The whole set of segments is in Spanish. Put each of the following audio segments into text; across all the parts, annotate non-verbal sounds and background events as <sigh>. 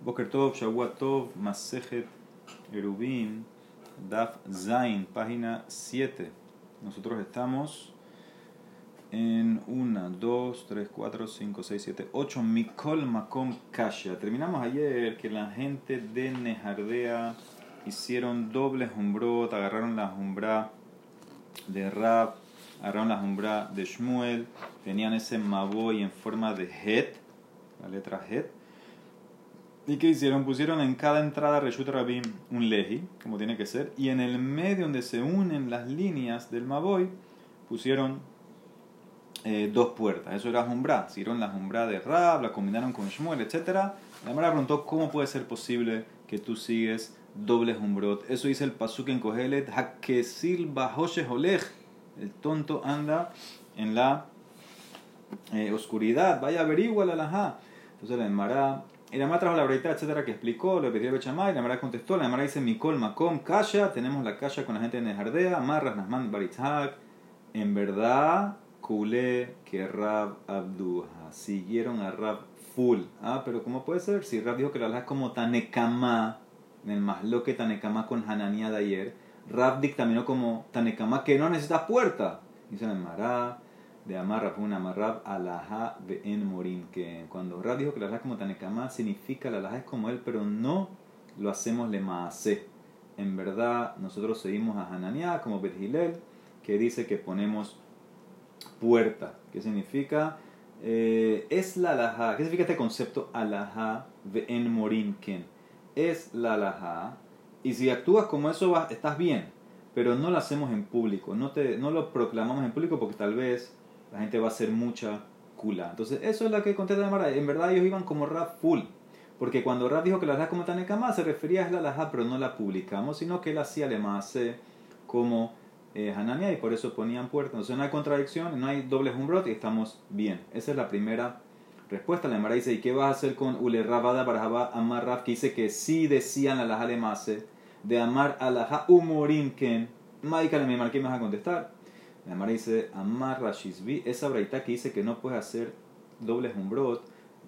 Boker Tov, Shavuot Tov, Masejet Erubin, Daf Zain, página 7. Nosotros estamos en 1, 2, 3, 4, 5, 6, 7, 8. Mikol Makom Kasha. Terminamos ayer que la gente de Nejardea hicieron doble umbrot, agarraron la umbra de Rab, agarraron la umbra de Shmuel, tenían ese maboy en forma de het, la letra het ¿Y qué hicieron? Pusieron en cada entrada Reshut Rabim un leji, como tiene que ser, y en el medio donde se unen las líneas del Maboy pusieron eh, dos puertas. Eso era Jumbra. Hicieron la Jumbra de Rab, la combinaron con Shmuel, etc. La Mara preguntó cómo puede ser posible que tú sigues doble Jumbrot. Eso dice el Pasuk en Kohelet, Hakesil Bahoshe Olej. El tonto anda en la eh, oscuridad. Vaya, averigua la. Entonces la Mara la Mara trajo la breita, etcétera, que explicó, le pidió Bechamay, la Mara contestó, la Mara dice Mikol Makom Kasha, tenemos la Kasha con la gente de Nejardea, Marras Nasman Baritzhak, en verdad, Kule que Rab Abduha, siguieron a Rab full, ah, pero ¿cómo puede ser? Si Rab dijo que la es como Tanekama, en el más lo que Tanekama con Hananiah de ayer, Rab dictaminó como Tanekama que no necesita puerta, dice la Mara de Amar una Amarrab Alaha en Morim, que cuando Rab dijo que la Alaha como Tanekama significa la Alaha es como él, pero no lo hacemos le maase. En verdad, nosotros seguimos a Hananiah como Hillel, que dice que ponemos puerta. ¿Qué significa? Eh, es la Alaha. ¿Qué significa este concepto Alaha en Morim? Es la Alaha. Y si actúas como eso, estás bien. Pero no lo hacemos en público. No, te, no lo proclamamos en público porque tal vez la gente va a hacer mucha kula. Entonces, eso es lo que contesta la Mara. En verdad, ellos iban como rap full. Porque cuando Rap dijo que la laja como Tanekama se refería a la laja, pero no la publicamos, sino que él hacía le más como eh, Hanania y por eso ponían puertas. Entonces no hay contradicción, no hay doble umbrot y estamos bien. Esa es la primera respuesta. La Mara dice: ¿Y qué vas a hacer con Ule Rabada para Amar Raf? Que dice que sí decían la laja de amar a laja umorim ken. Maika me marqué, me vas a contestar. La Mara dice, Amar Rashizbi, esa braita que dice que no puedes hacer doble jumbrot,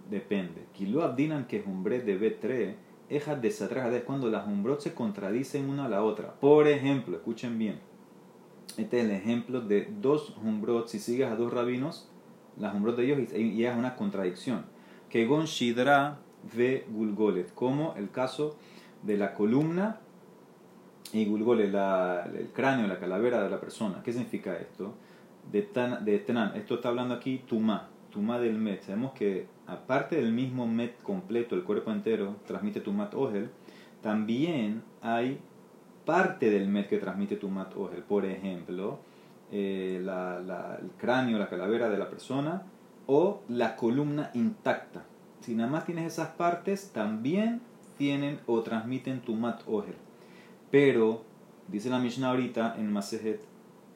depende. Kilo abdinan que jumbre de B3, eja de es cuando las jumbrot se contradicen una a la otra. Por ejemplo, escuchen bien, este es el ejemplo de dos jumbrot, si sigues a dos rabinos, las jumbrot de ellos y es una contradicción. Que gon shidra ve gulgolet, como el caso de la columna y Gulgole, el cráneo, la calavera de la persona. ¿Qué significa esto? De, tan, de Tenan, esto está hablando aquí Tumá, Tumá del Met. Sabemos que aparte del mismo Met completo, el cuerpo entero, transmite Tumat Ogel, también hay parte del Met que transmite Tumat Ogel. Por ejemplo, eh, la, el cráneo, la calavera de la persona o la columna intacta. Si nada más tienes esas partes, también tienen o transmiten Tumat Ogel. Pero, dice la Mishnah ahorita en Masejet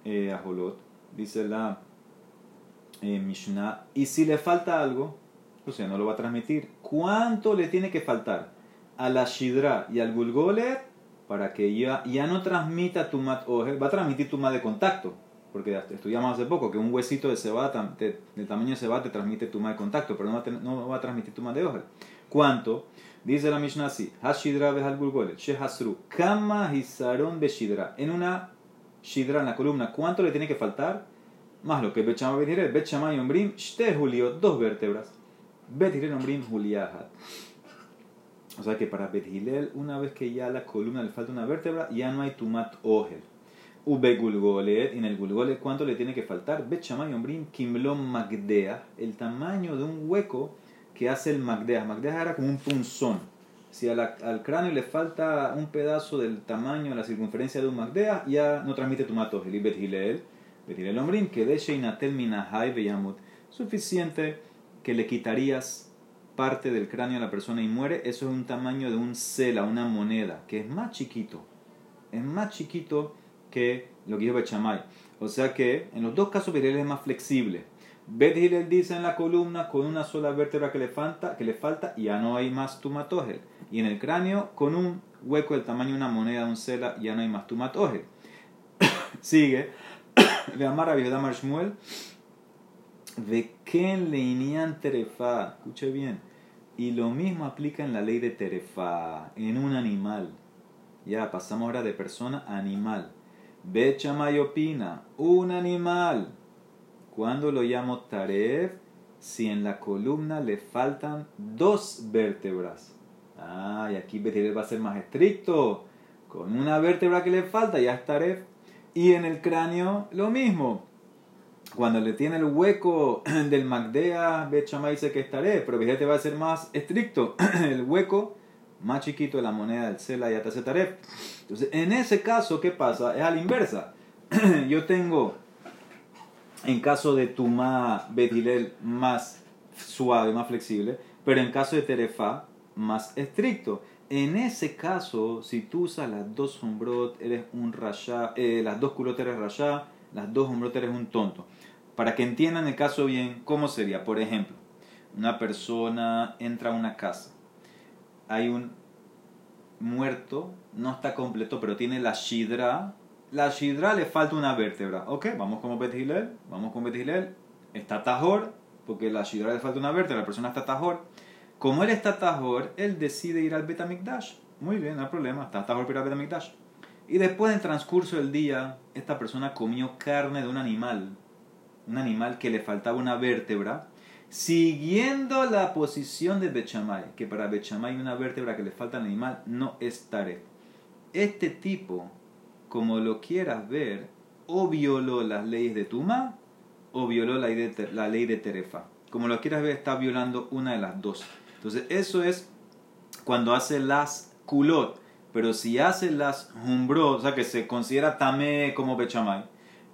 eh, Aholot, dice la eh, Mishnah, y si le falta algo, o sea, no lo va a transmitir. ¿Cuánto le tiene que faltar a la Shidra y al Gulgolet para que ya, ya no transmita tu mat Va a transmitir tu mat de contacto, porque estudiamos hace poco que un huesito de cebada, del tamaño de cebada, te transmite tu mat de contacto, pero no va a, no va a transmitir tu mat de ojel. ¿Cuánto? Dice la Mishnah así: Hashidra behal gulgolet, shehasru, kama hisaron beshidra. En una shidra, en la columna, ¿cuánto le tiene que faltar? Más lo que Bechama Bethirel, Bechama y Ombrim, shte julio, dos vértebras. Bethirel Ombrim juliahat. O sea que para Bethilel, una vez que ya la columna le falta una vértebra, ya no hay tumat ogel. Ube gulgolet, en el gulgolet, ¿cuánto le tiene que faltar? Bechama y Ombrim, kimlom magdea, el tamaño de un hueco que hace el Magdeah. Magdeah era como un punzón. Si al cráneo le falta un pedazo del tamaño, de la circunferencia de un Magdeah, ya no transmite tomatos. El Bet Hilel, Bet Hilel Omrim, que de Sheinatel Minahai Beyamut. Suficiente que le quitarías parte del cráneo a la persona y muere, eso es un tamaño de un cela, una moneda, que es más chiquito. Es más chiquito que lo que dijo Bechamay. O sea que en los dos casos Hilel es más flexible Bet dice en la columna con una sola vértebra que le falta, que le falta y ya no hay más tumatogel. Y en el cráneo con un hueco del tamaño de una moneda, un cela, ya no hay más tumatogel. <coughs> Sigue. <coughs> Le amar a Damar Shmuel. De quién le Terefa. Escuche bien. Y lo mismo aplica en la ley de Terefa, en un animal. Ya, pasamos ahora de persona a animal. Bechamay opina, un animal. ¿Cuándo lo llamo Taref? Si en la columna le faltan dos vértebras. Ah, y aquí va a ser más estricto. Con una vértebra que le falta ya es Taref. Y en el cráneo lo mismo. Cuando le tiene el hueco <clears throat> del Magdea, Bechamay dice que es Taref, pero te va a ser más estricto. <clears throat> el hueco más chiquito de la moneda del Sela y hace Taref. Entonces, en ese caso, ¿qué pasa? Es a la inversa. <clears throat> Yo tengo, en caso de Tumá Betilel, más suave, más flexible, pero en caso de Terefa, más estricto. En ese caso, si tú usas las dos sombrot, eres un rasha, eh, las dos culot eres rasha, las dos eres un tonto. Para que entiendan el caso bien, ¿cómo sería? Por ejemplo, una persona entra a una casa, hay un muerto, no está completo, pero tiene la shidra. La shidra le falta una vértebra. Ok, vamos con Bet vamos con Bet Está tajor, porque la shidra le falta una vértebra, la persona está tajor. Como él está tajor, él decide ir al Betamikdash. Muy bien, no hay problema, está tajor para ir al Betamikdash. Y después, en transcurso del día, esta persona comió carne de un animal, un animal que le faltaba una vértebra, siguiendo la posición de Bechamay, que para Bechamay una vértebra que le falta al animal no es Taref. Este tipo, como lo quieras ver, o violó las leyes de Tuma o violó la ley de, la ley de Terefa. Como lo quieras ver, está violando una de las dos. Entonces, eso es cuando hace las culot. Pero si hace las humbrot, o sea que se considera tamé como bechamay,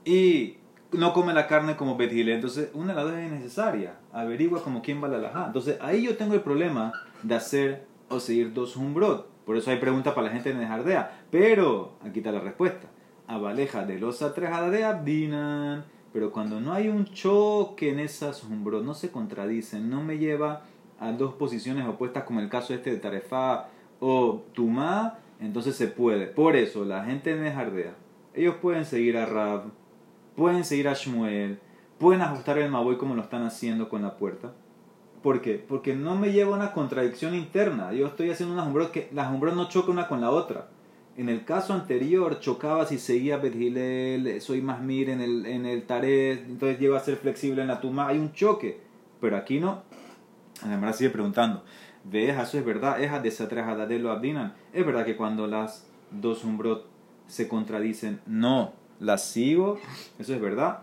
y no come la carne como betile, entonces una de las dos es necesaria. Averigua como quién va la laja. Entonces ahí yo tengo el problema de hacer o seguir dos humbrot. Por eso hay preguntas para la gente de Jardea. Pero aquí está la respuesta. Abaleja de los atrejadea dinan. Pero cuando no hay un choque en esas humbrot, no se contradicen, no me lleva a dos posiciones opuestas como el caso este de Tarefa o Tumá, entonces se puede. Por eso la gente de Jardea, ellos pueden seguir a Rab pueden seguir a Shmuel, pueden ajustar el Maboy como lo están haciendo con la puerta. ¿Por qué? Porque no me lleva a una contradicción interna. Yo estoy haciendo unas umbrot que las umbrot no chocan una con la otra. En el caso anterior chocaba si seguía Bethilel, soy más mir en el, en el Taret, entonces lleva a ser flexible en la Tuma. Hay un choque. Pero aquí no. Además sigue preguntando. ¿Ves? Eso es verdad. Es desatrajada de lo abdinan. Es verdad que cuando las dos umbrot se contradicen, no la sigo, eso es verdad.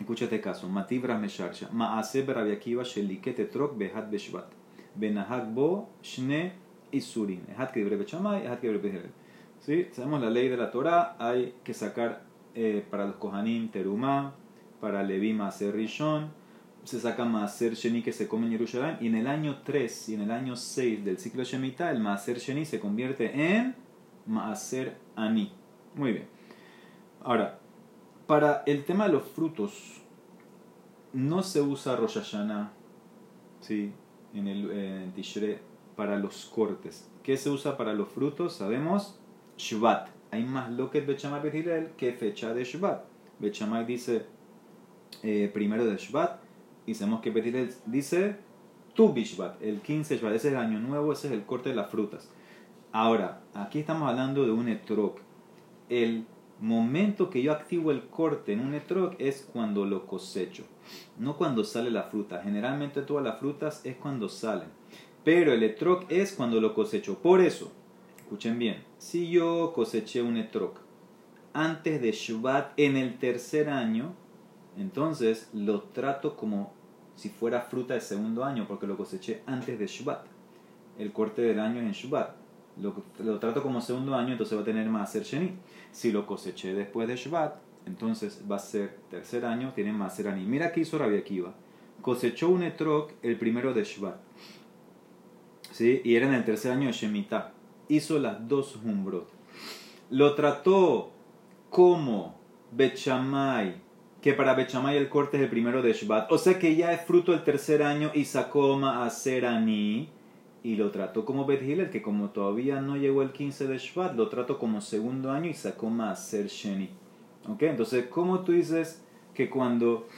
Escucha este caso. Matibra mesharsha. Maase berabiakiva sheliket etrok behat beshvat. Benahak bo shne isurin. Ehat debre bechamay, ehat que debre ¿Sí? Sabemos la ley de la Torah. Hay que sacar eh, para los kohanim terumá, para Levi maaser rishon. Se saca maaser sheni que se come en Jerusalén. Y en el año 3 y en el año 6 del ciclo Shemitah, el maaser sheni se convierte en maaser ani. Muy bien. Ahora, para el tema de los frutos, no se usa Rosh Hashanah, ¿sí? En el Tishre para los cortes. ¿Qué se usa para los frutos? Sabemos, Shvat. Hay más lo que Bechamay Bethilel que fecha de Shvat. Bechamay dice eh, primero de Shvat y sabemos que Bethilel dice Tu Bishvat, el 15 Shvat. Ese es el año nuevo, ese es el corte de las frutas. Ahora, aquí estamos hablando de un etrog. El momento que yo activo el corte en un etrog es cuando lo cosecho, no cuando sale la fruta. Generalmente todas las frutas es cuando salen, pero el etrog es cuando lo cosecho. Por eso, escuchen bien, si yo coseché un etrog antes de Shabbat en el tercer año, entonces lo trato como si fuera fruta de segundo año, porque lo coseché antes de Shabbat. El corte del año es en Shabbat lo, trato como segundo año, entonces va a tener más Sheni. Si lo coseché después de Shvat, entonces va a ser tercer año, tiene más Ani. Mira que hizo Rabia Akiva. Cosechó un etrog el primero de Shvat. ¿Sí? Y era en el tercer año de Shemitah. Hizo las dos humbrot. Lo trató como Bechamay, que para Bechamay el corte es el primero de Shvat. O sea que ya es fruto del tercer año y sacó Ani y lo trató como Bet que como todavía no llegó el 15 de Shvat, lo trató como segundo año y sacó ser Sheni. ¿Ok? Entonces, ¿cómo tú dices que cuando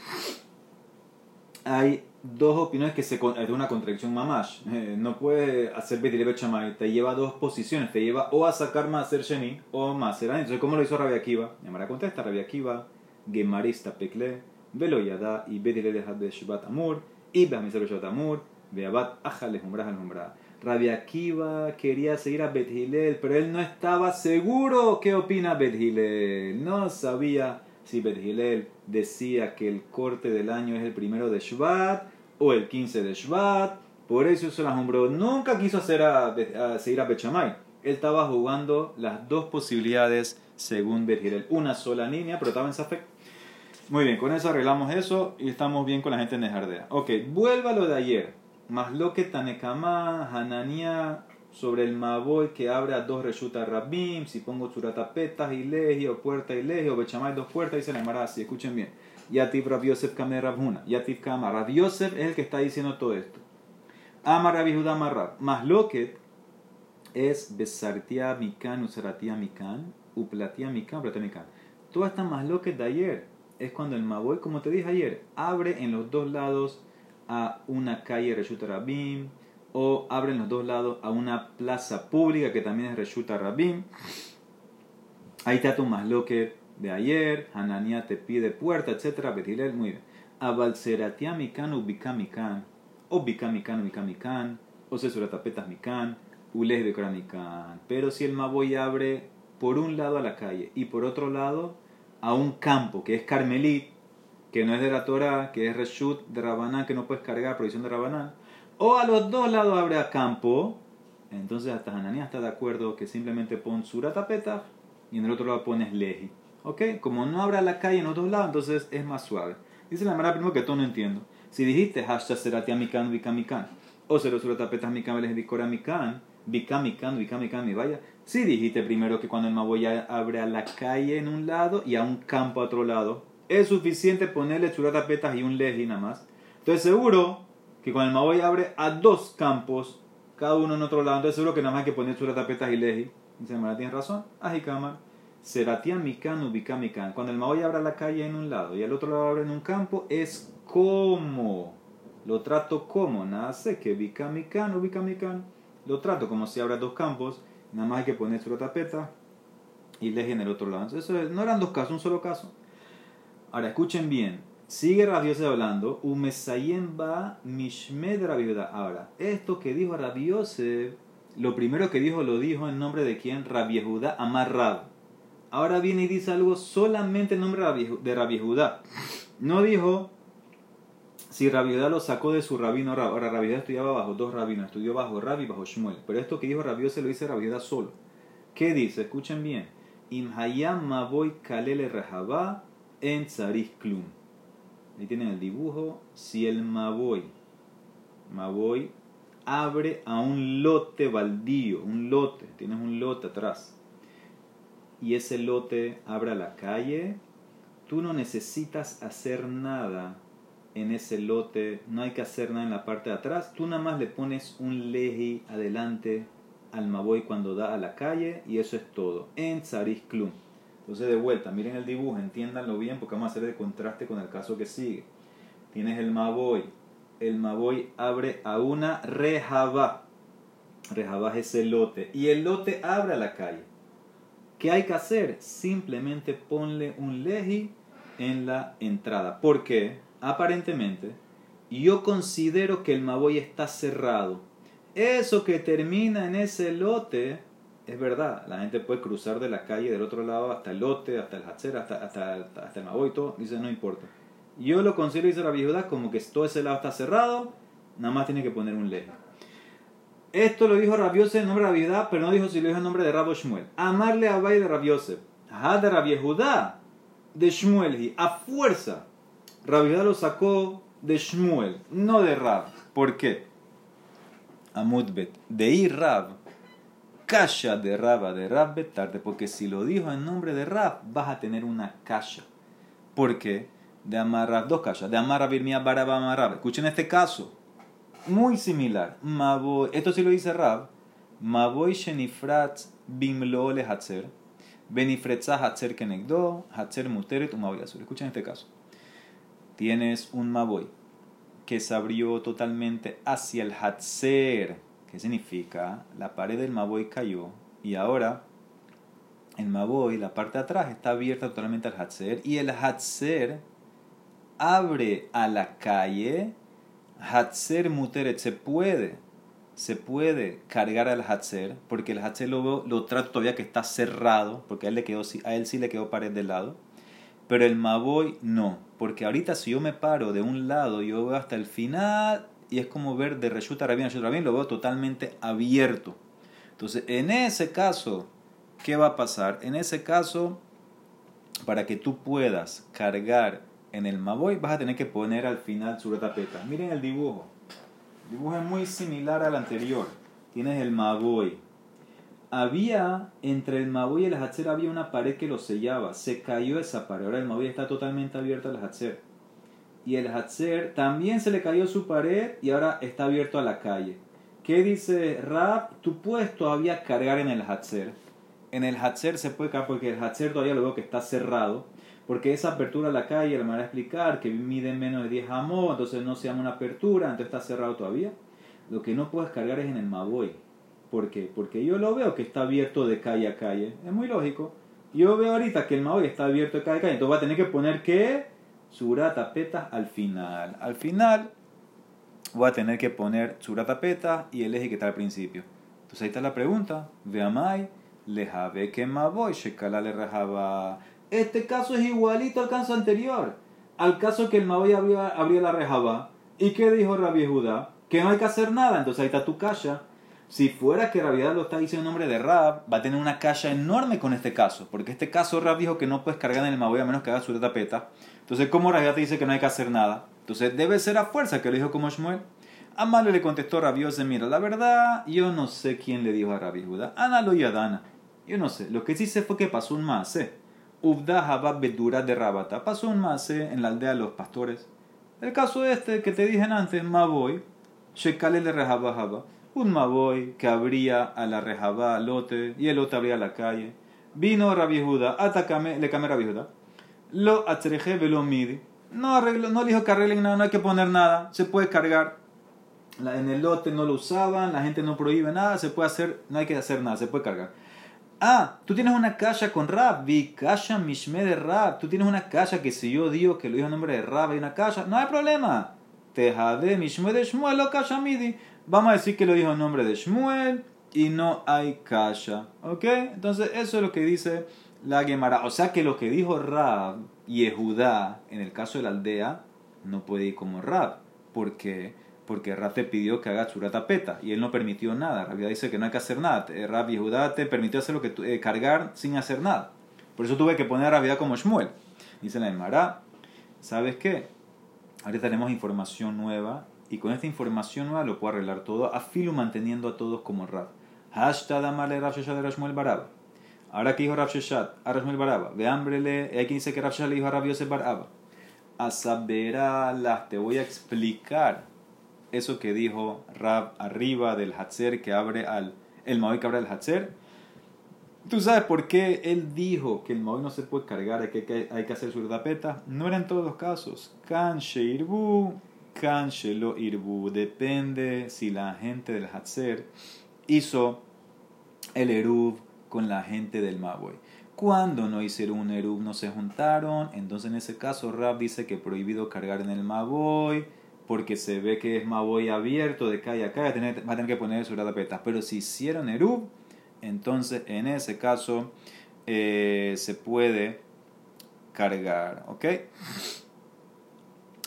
hay dos opiniones que se, es una contradicción mamash. Eh, no puede hacer Betilebe Chamay, te lleva dos posiciones, te lleva o a sacar Maser Sheni o Maser Entonces, ¿cómo lo hizo Rabia Akiva? Yamara contesta, Rabia Akiva, Gemarista Pekle, Velo Yada y Betilebe de Shabbat Amur, y Behamisar Shabbat Amur, Beabat Ajales Umbrah Umbrah. Rabia Akiva quería seguir a Bet pero él no estaba seguro qué opina Bet No sabía si Bet decía que el corte del año es el primero de Shvat o el 15 de Shvat. Por eso se las nombró. Nunca quiso hacer a, seguir a Bechamay. Él estaba jugando las dos posibilidades según Bet Una sola línea, pero estaba en Safek. Muy bien, con eso arreglamos eso y estamos bien con la gente en Nejardea. Ok, vuelva lo de ayer. Más lo que Tanekama, Hanania, sobre el Maboy que abre a dos reshuta Rabim, si pongo suratapetas y leji, o puerta y leji, o bechamay dos puertas, dice la Emara así, escuchen bien. Yatif Rab Yosef Kamer Rabhuna, Yatif Kama, Rab Yosef es el que está diciendo todo esto. Ama Rabbi Judá Marrab, más lo que es Besartia Mikan, Usaratia Mikan, Uplatia Mikan, Uplatia Mikan. Todas estas más lo que de ayer es cuando el Maboy, como te dije ayer, abre en los dos lados a una calle Reshut Rabim o abren los dos lados a una plaza pública que también es Reshut Rabim. Ahí está tu masloque de ayer, Hanania te pide puerta, etc. Betilel, muy bien. Abalseratia mikan ubikamikan, o bikamikan ubikamikan, o sesuratapetas mikan, ules de mikan. Pero si el Maboy abre por un lado a la calle y por otro lado a un campo que es Carmelit, que no es de la Torah, que es Reshut de Rabanán, que no puedes cargar, provisión de Rabanán, o a los dos lados abre a campo, entonces hasta Hananía está de acuerdo que simplemente pon Suratapeta y en el otro lado pones Leji. ¿Ok? Como no abre a la calle en los dos lados, entonces es más suave. Dice la manera primero que tú no entiendo. Si dijiste hashtag seratia mikan mikan o cero suratapetas mikan les dicora mikan, mikan mikan mi vaya. Si dijiste primero que cuando el maboya abre a la calle en un lado y a un campo a otro lado, es suficiente ponerle churatapetas y un leji nada más. Entonces seguro que con el Maboy abre a dos campos, cada uno en otro lado. Entonces seguro que nada más hay que poner churatapetas y leji. Dice, ¿me tienes razón? Ajikama. Seratian mikan ubika mikan. Cuando el Maboy abre la calle en un lado y el otro lado abre en un campo, es como. Lo trato como. Nada sé que ubika mikan ubika mikan. Lo trato como si abra dos campos. Nada más hay que poner churatapetas y leji en el otro lado. Entonces, no eran dos casos, un solo caso. Ahora escuchen bien. Sigue Rabiose hablando. Va mishmed. Ahora, esto que dijo Rabiose, lo primero que dijo lo dijo en nombre de quién? Rabiehuda Amarrab. Ahora viene y dice algo solamente en nombre de Rabiehuda. No dijo si Rabiehuda lo sacó de su rabino Rab. Ahora Rabiehuda estudiaba bajo dos rabinos, estudió bajo Rabi y bajo Shmuel. Pero esto que dijo Rabiose lo dice Rabiehuda solo. ¿Qué dice? Escuchen bien. Imhayam maboy kalele rehabá en Tzarich Klum. Ahí tienen el dibujo. Si el Maboy, Maboy abre a un lote baldío, un lote, tienes un lote atrás, y ese lote abre a la calle, tú no necesitas hacer nada en ese lote, no hay que hacer nada en la parte de atrás, tú nada más le pones un leji adelante al Maboy cuando da a la calle y eso es todo. En Tzarich Klum. Entonces, de vuelta, miren el dibujo, entiéndanlo bien porque vamos a hacer el contraste con el caso que sigue. Tienes el Maboy. El Maboy abre a una rejaba. Rejaba es el lote. Y el lote abre a la calle. ¿Qué hay que hacer? Simplemente ponle un leji en la entrada. ¿Por qué? Aparentemente, yo considero que el Maboy está cerrado. Eso que termina en ese lote es verdad, la gente puede cruzar de la calle del otro lado hasta el lote, hasta el Hatzer, hasta, hasta, hasta el Maboy y todo. Dice, no importa. Yo lo considero, dice la viuda, como que todo ese lado está cerrado, nada más tiene que poner un leje. Esto lo dijo Rabiose en nombre de Rabiudá, pero no dijo si lo dijo en nombre de Rabo Shmuel. Amarle a Bay de Rabiose. Ajá, de Rabiehudá, de Shmuel. A fuerza. Rabiudá lo sacó de Shmuel, no de Rab. ¿Por qué? Amudbet. De ir Rab kasha de Raba de Rab tarde, porque si lo dijo en nombre de Rab, vas a tener una kasha. ¿Por qué? De amarrar dos kashas. De amarrar Birmia Baraba Amarrab. Escuchen este caso. Muy similar. esto sí lo dice Rab. Maboy Shenifrat Bimlo le Hatzer. Benifretza Hatzer Kenegdo. Hatzer Muteret Umaboy Azul. Escuchen este caso. Tienes un Maboy que se abrió totalmente hacia el Hatzer. ¿Qué significa? La pared del Maboy cayó y ahora el Maboy, la parte de atrás, está abierta totalmente al Hatzer y el Hatzer abre a la calle. Hatzer Muteret se puede, se puede cargar al Hatzer porque el Hatzer lo, lo trata todavía que está cerrado porque a él, le quedó, a él sí le quedó pared del lado. Pero el Maboy no, porque ahorita si yo me paro de un lado, yo veo hasta el final y es como ver de Reshuta Rabin a Rabin, lo veo totalmente abierto. Entonces, en ese caso, ¿qué va a pasar? En ese caso, para que tú puedas cargar en el Maboy, vas a tener que poner al final su tapeta. Miren el dibujo. El dibujo es muy similar al anterior. Tienes el Maboy. Había, entre el Maboy y el Hatzer había una pared que lo sellaba. Se cayó esa pared. Ahora el Maboy está totalmente abierto al Hatzer. Y el Hatzer también se le cayó su pared y ahora está abierto a la calle. ¿Qué dice Rab? Tú puedes todavía cargar en el Hatzer. En el Hatzer se puede cargar porque el Hatzer todavía lo veo que está cerrado. Porque esa apertura a la calle, la manera de explicar, que mide menos de 10 amos, entonces no se llama una apertura, entonces está cerrado todavía. Lo que no puedes cargar es en el Maboy. ¿Por qué? Porque yo lo veo que está abierto de calle a calle. Es muy lógico. Yo veo ahorita que el Maboy está abierto de calle a calle, entonces voy a tener que poner que surata peta al final. Al final voy a tener que poner surata peta y el eje que está al principio. Entonces ahí está la pregunta. Veamai, lejabe que Maboy, shekala le rejaba. Este caso es igualito al caso anterior. Al caso que el Maboy abría, la rejaba. ¿Y qué dijo Rabbi Judá? Que no hay que hacer nada. Entonces ahí está tu casa. Si fuera que Rabbi lo está diciendo en nombre de Rab, va a tener una caja enorme con este caso. Porque este caso Rab dijo que no puedes cargar en el Maboy a menos que haga su tapeta. Entonces, ¿cómo Rabbi te dice que no hay que hacer nada? Entonces, debe ser a fuerza que lo dijo como Shmuel. Amale le contestó Rabiose, mira, la verdad, yo no sé quién le dijo a Rabbi Judá. Ana lo Yadana. Yo no sé. Lo que sí sé fue que pasó un mase. Ubda Habab Bedura de Rabata. Pasó un mase en la aldea de los pastores. El caso este que te dije antes, Maboy, Shekale le rejaba Haba. Un Maboy que abría a la rejaba lote y el lote abría la calle. Vino Rabbi Judá, atacame, le camé Rabbi Judá. Lo atreje velo midi. No, arreglo, no le dijo que arreglen nada, no hay que poner nada, se puede cargar. en el lote no lo usaban, la gente no prohíbe nada, se puede hacer, no hay que hacer nada, se puede cargar. Ah, tú tienes una caja con Rab, vi caja mishme de Rab. Tú tienes una caja que si yo digo que lo dijo en nombre de Rab, hay una caja, no hay problema. Tejade mishme de Shmuel o caja midi. Vamos a decir que lo dijo en nombre de Shmuel y no hay caja. ¿Ok? Entonces, eso es lo que dice la Gemara. O sea que lo que dijo Rab y Judá en el caso de la aldea no puede ir como Rab. Porque porque Rab te pidió que hagas surata peta y él no permitió nada. Rab dice que no hay que hacer nada. Eh, Rab Judá te permitió hacer lo que eh, cargar sin hacer nada. Por eso tuve que poner a Rabbi como Shmuel. Dice la Emara, ¿sabes qué? Ahorita tenemos información nueva y con esta información nueva lo puedo arreglar todo, a filo manteniendo a todos como Rab. Hashtag amale Rav Sheshat de Shmuel Baraba. Ahora que dijo Sheshat a Shmuel Baraba, hambrele, hay quien dice que Rav Sheshat le dijo a Rav Yosef Baraba. A saber, te voy a explicar eso que dijo Rab arriba del Hatzer que abre al. El Maui que abre el Hatzer. ¿Tú sabes por qué él dijo que el Maui no se puede cargar, que hay que hacer su tapeta? No era en todos los casos. Kanche irbu, kanche lo irbu. Depende si la gente del Hatzer hizo el Erub con la gente del Maui. Cuando no hicieron un Erub, no se juntaron. Entonces, en ese caso, Rab dice que prohibido cargar en el Maboy porque se ve que es Maboy abierto de calle a calle, va a tener que poner su tapeta. Pero si hicieron Erub, entonces en ese caso eh, se puede cargar, ¿ok?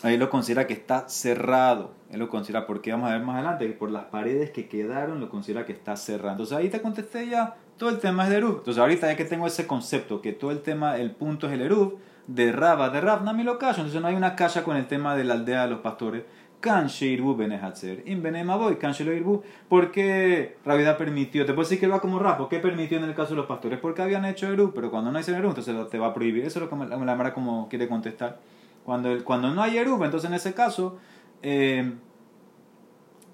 Ahí lo considera que está cerrado. Él lo considera, porque vamos a ver más adelante, que por las paredes que quedaron lo considera que está cerrado. Entonces ahí te contesté ya, todo el tema es de Erub. Entonces ahorita ya que tengo ese concepto, que todo el tema, el punto es el Erub, de Raba, de Rab, Nami lo callo. Entonces no hay una calle con el tema de la aldea de los pastores. Kanche irbu benehatzer. In benemaboy, kanche lo irbu. ¿Por qué Rabida permitió? Te puedo decir que va como Rab. ¿Por qué permitió en el caso de los pastores? Porque habían hecho Eru, pero cuando no hay Eru, entonces te va a prohibir. Eso es lo que la Mara como quiere contestar. Cuando, cuando no hay Eru, entonces en ese caso, eh,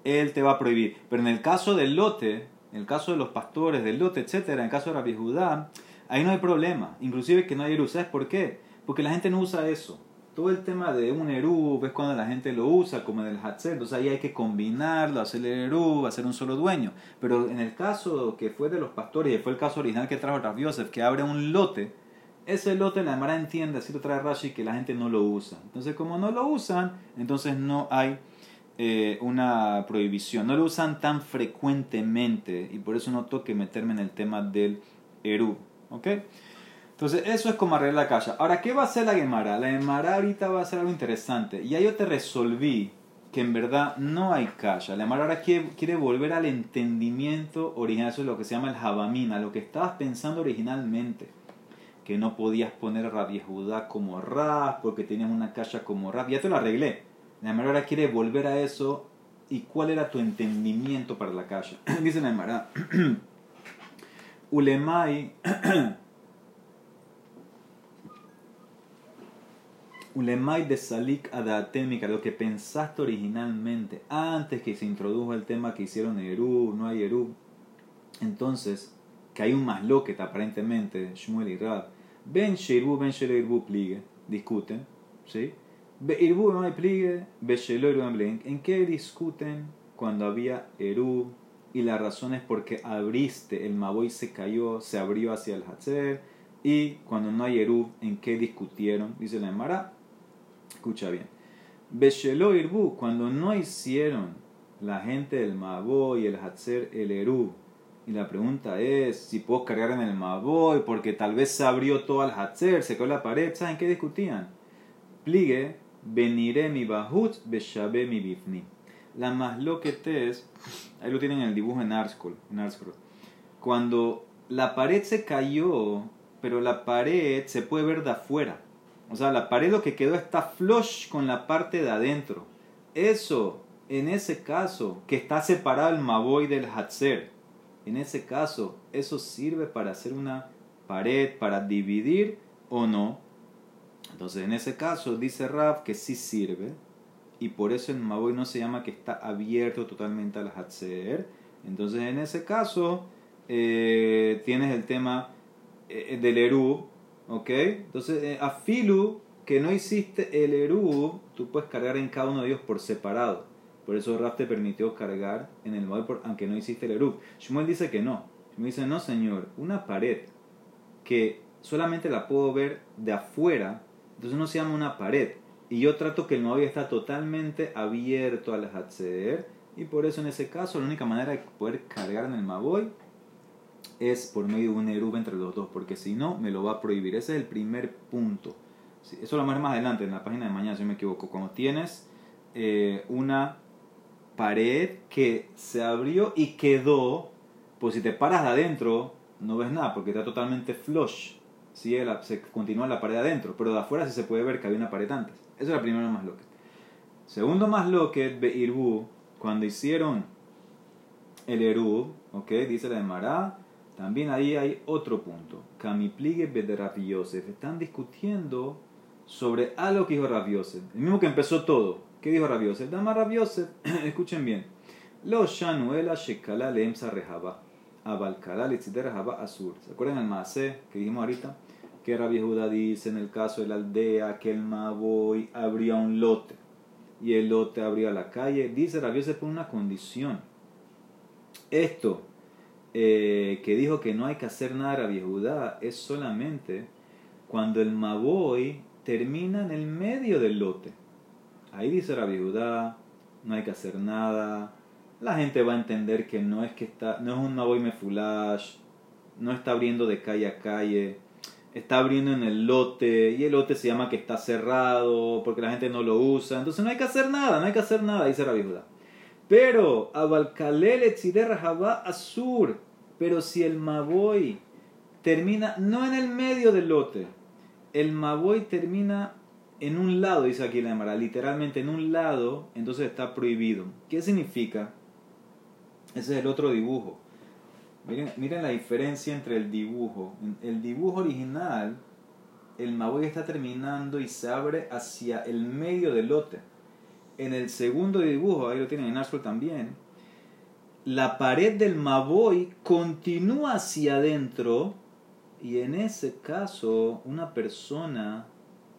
él te va a prohibir. Pero en el caso del lote, en el caso de los pastores, del lote, etcétera, en el caso de Rabbi Judá, ahí no hay problema. Inclusive que no hay Eru. ¿Sabes por qué? Porque la gente no usa eso. Todo el tema de un Erub es cuando la gente lo usa como en el Hatzer, entonces ahí hay que combinarlo, hacer el Erub, hacer un solo dueño. Pero en el caso que fue de los pastores, y fue el caso original que trajo Rav Yosef, que abre un lote, ese lote la Emara entiende, así lo trae Rashi, que la gente no lo usa. Entonces como no lo usan, entonces no hay eh, una prohibición. No lo usan tan frecuentemente y por eso no toque meterme en el tema del Erub. ¿Ok? Entonces, eso es como arreglar la calle. Ahora, ¿qué va a hacer la Gemara? La Gemara ahorita va a hacer algo interesante. Y ahí yo te resolví que en verdad no hay calle. La Gemara ahora quiere, volver al entendimiento original. Eso es lo que se llama el Jabamina, lo que estabas pensando originalmente. Que no podías poner Rabia Judá como Rab, porque tenías una calle como Rab. Ya te lo arreglé. La Gemara ahora quiere volver a eso. ¿Y cuál era tu entendimiento para la calle? <clears throat> Dice la Gemara. <clears throat> Ulemai. <clears throat> Ulemai de Salik Adatémica, lo que pensaste originalmente, antes que se introdujo el tema que hicieron Eru, no hay Eru. Entonces, que hay un masloquet aparentemente, Shmuel y Rab. Ben Shirbu, Ben Shelo pligue, discuten, ¿sí? Irbu no pligue, ¿En qué discuten cuando había Eru? Y la razón es porque abriste, el Maboy se cayó, se abrió hacia el Hatzer. Y cuando no hay Eru, ¿en qué discutieron? Dice la Emara Escucha bien. Beshelo Irbu, cuando no hicieron la gente del Maboy, el Hatzer, el Eru, y la pregunta es si puedo cargar en el Maboy, porque tal vez se abrió todo el Hatzer, se quedó la pared, ¿saben qué discutían? Pligue, veniré mi bahut, beshabe mi bifni. La más lo que te es, ahí lo tienen en el dibujo en Arskol, en Arskol. Cuando la pared se cayó, pero la pared se puede ver de afuera. O sea, la pared lo que quedó está flush con la parte de adentro. Eso, en ese caso, que está separado el maboy del hatzer, en ese caso, ¿eso sirve para hacer una pared, para dividir o no? Entonces, en ese caso, dice Raf que sí sirve. Y por eso el maboy no se llama que está abierto totalmente al hatzer. Entonces, en ese caso, eh, tienes el tema eh, del Eru, ¿Ok? Entonces, eh, a Filu, que no hiciste el Eru, tú puedes cargar en cada uno de ellos por separado. Por eso Raf te permitió cargar en el modelo, aunque no hiciste el Eru. Shmuel dice que no. Shmuel dice, no señor, una pared que solamente la puedo ver de afuera, entonces no se llama una pared. Y yo trato que el móvil está totalmente abierto al acceder. Y por eso en ese caso la única manera de poder cargar en el Maboy es por medio de un erub entre los dos, porque si no, me lo va a prohibir. Ese es el primer punto. Eso lo vamos más adelante, en la página de mañana, si me equivoco. Cuando tienes eh, una pared que se abrió y quedó, pues si te paras de adentro, no ves nada, porque está totalmente flush. ¿sí? Se continúa la pared adentro, pero de afuera sí se puede ver que había una pared antes. Eso es la primera más loca. Segundo más loque, Beirbu, cuando hicieron el Eru, ¿ok? Dice la de Mará, también ahí hay otro punto. Kamipligue Yosef. Están discutiendo sobre algo que dijo Rav El mismo que empezó todo. ¿Qué dijo Rav Yosef? Dama Rav <clears throat> escuchen bien. Lo shanuela shekala leemsa rehaba. Abalkala rehaba azur. ¿Se acuerdan el maase que dijimos ahorita? Que Rabbi Judá dice en el caso de la aldea que el Maboy abría un lote. Y el lote abría la calle. Dice Rav Yosef por una condición. Esto eh, que dijo que no hay que hacer nada a Rabbi Judá es solamente cuando el Maboy termina en el medio del lote. Ahí dice Rabbi Judá, no hay que hacer nada. La gente va a entender que no es que está, no es un Maboy mefulash, no está abriendo de calle a calle, está abriendo en el lote y el lote se llama que está cerrado porque la gente no lo usa. Entonces no hay que hacer nada, no hay que hacer nada, dice Rabbi Judá. Pero, Abalkalele Tzider Azur, pero si el Maboy termina, no en el medio del lote, el Maboy termina en un lado, dice aquí la Emara, literalmente en un lado, entonces está prohibido. ¿Qué significa? Ese es el otro dibujo. Miren, miren la diferencia entre el dibujo. El dibujo original, el Maboy está terminando y se abre hacia el medio del lote. En el segundo dibujo, ahí lo tienen en Ashford también, la pared del Maboy continúa hacia adentro y en ese caso una persona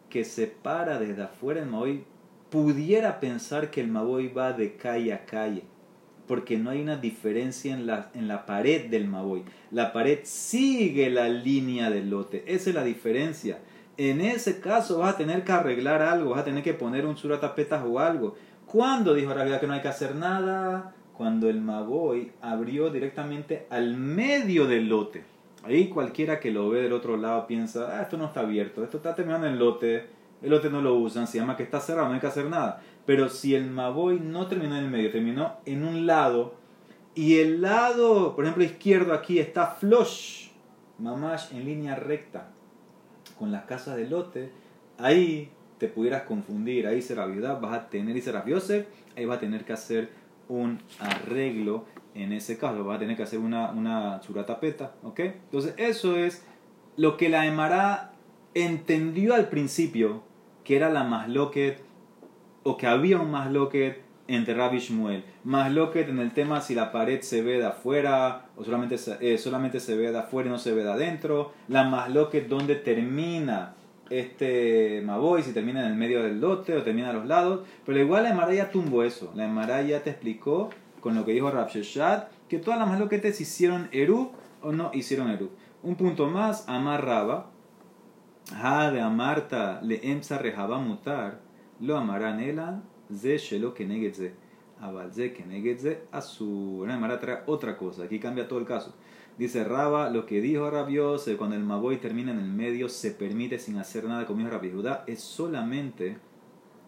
que se para desde afuera el Maboy pudiera pensar que el Maboy va de calle a calle, porque no hay una diferencia en la, en la pared del Maboy. La pared sigue la línea del lote, esa es la diferencia. En ese caso vas a tener que arreglar algo, vas a tener que poner un suratapetas o algo. ¿Cuándo dijo realidad que no hay que hacer nada? Cuando el Maboy abrió directamente al medio del lote. Ahí cualquiera que lo ve del otro lado piensa, ah, esto no está abierto, esto está terminando en lote, el lote no lo usan, se llama que está cerrado, no hay que hacer nada. Pero si el Maboy no terminó en el medio, terminó en un lado, y el lado, por ejemplo, izquierdo aquí está flush, mamash en línea recta, con las casas de lote, ahí te pudieras confundir, ahí será viuda, vas a tener y será Yosef, ahí vas a tener que hacer un arreglo en ese caso, vas a tener que hacer una, una churatapeta, ¿ok? Entonces eso es lo que la Emara entendió al principio, que era la masloquet, o que había un masloquet entre Rabbi Shmuel. Masloquet en el tema si la pared se ve de afuera, o solamente, eh, solamente se ve de afuera y no se ve de adentro. La masloquet donde termina este Maboy, si termina en el medio del lote o termina a los lados. Pero igual la Emara ya tumbó eso. La Emara ya te explicó con lo que dijo Rab que todas las masloquetes hicieron Eru o no hicieron Eru. Un punto más, amarraba. Ha de amarta le emsa rejaba mutar, lo amarán ela, ze shelo kenegedze. Abalze kenegedze asu. La Emara trae otra cosa, aquí cambia todo el caso. Dice Raba, lo que dijo Rabiose, cuando el Maboy termina en el medio, se permite sin hacer nada, como dijo Rabbi Judá, es solamente,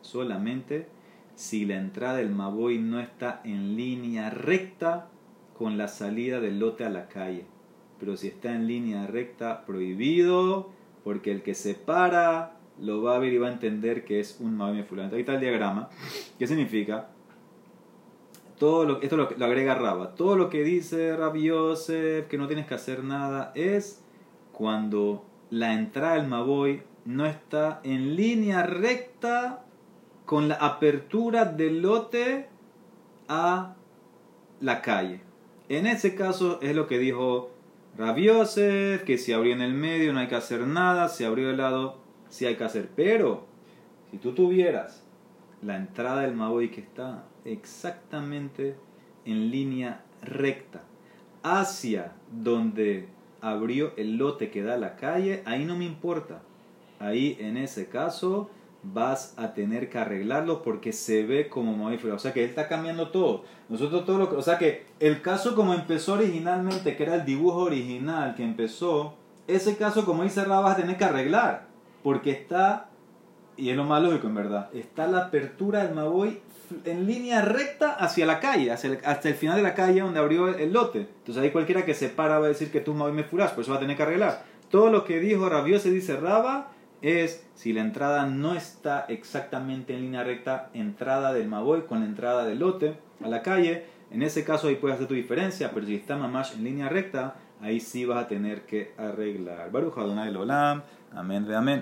solamente si la entrada del Maboy no está en línea recta con la salida del lote a la calle. Pero si está en línea recta, prohibido, porque el que se para lo va a ver y va a entender que es un Maboy fulano. Ahí está el diagrama. ¿Qué significa? Todo lo, esto lo, agrega Raba. Todo lo que dice Rabbi Yosef, que no tienes que hacer nada, es cuando la entrada del Maboy no está en línea recta con la apertura del lote a la calle. En ese caso es lo que dijo Rabbi Yosef, que si abrió en el medio no hay que hacer nada, si abrió del lado sí hay que hacer. Pero, si tú tuvieras la entrada del Maboy que está exactamente en línea recta hacia donde abrió el lote que da a la calle, ahí no me importa. Ahí en ese caso vas a tener que arreglarlo porque se ve como mamífero. O sea que él está cambiando todo. Nosotros todo lo que, o sea que el caso como empezó originalmente, que era el dibujo original que empezó, ese caso como dice Raba vas a tener que arreglar porque está y es lo más lógico en verdad. Está la apertura del Maboy en línea recta hacia la calle, hacia el, hasta el final de la calle donde abrió el, lote. Entonces ahí cualquiera que se para va a decir que tú Maboy me furas, por eso va a tener que arreglar. Todo lo que dijo Rabio se dice Raba es si la entrada no está exactamente en línea recta, entrada del Maboy con la entrada del lote a la calle. En ese caso ahí puedes hacer tu diferencia, pero si está Mamash en línea recta, ahí sí vas a tener que arreglar. Baruch Adonai Olam. Amén de amén.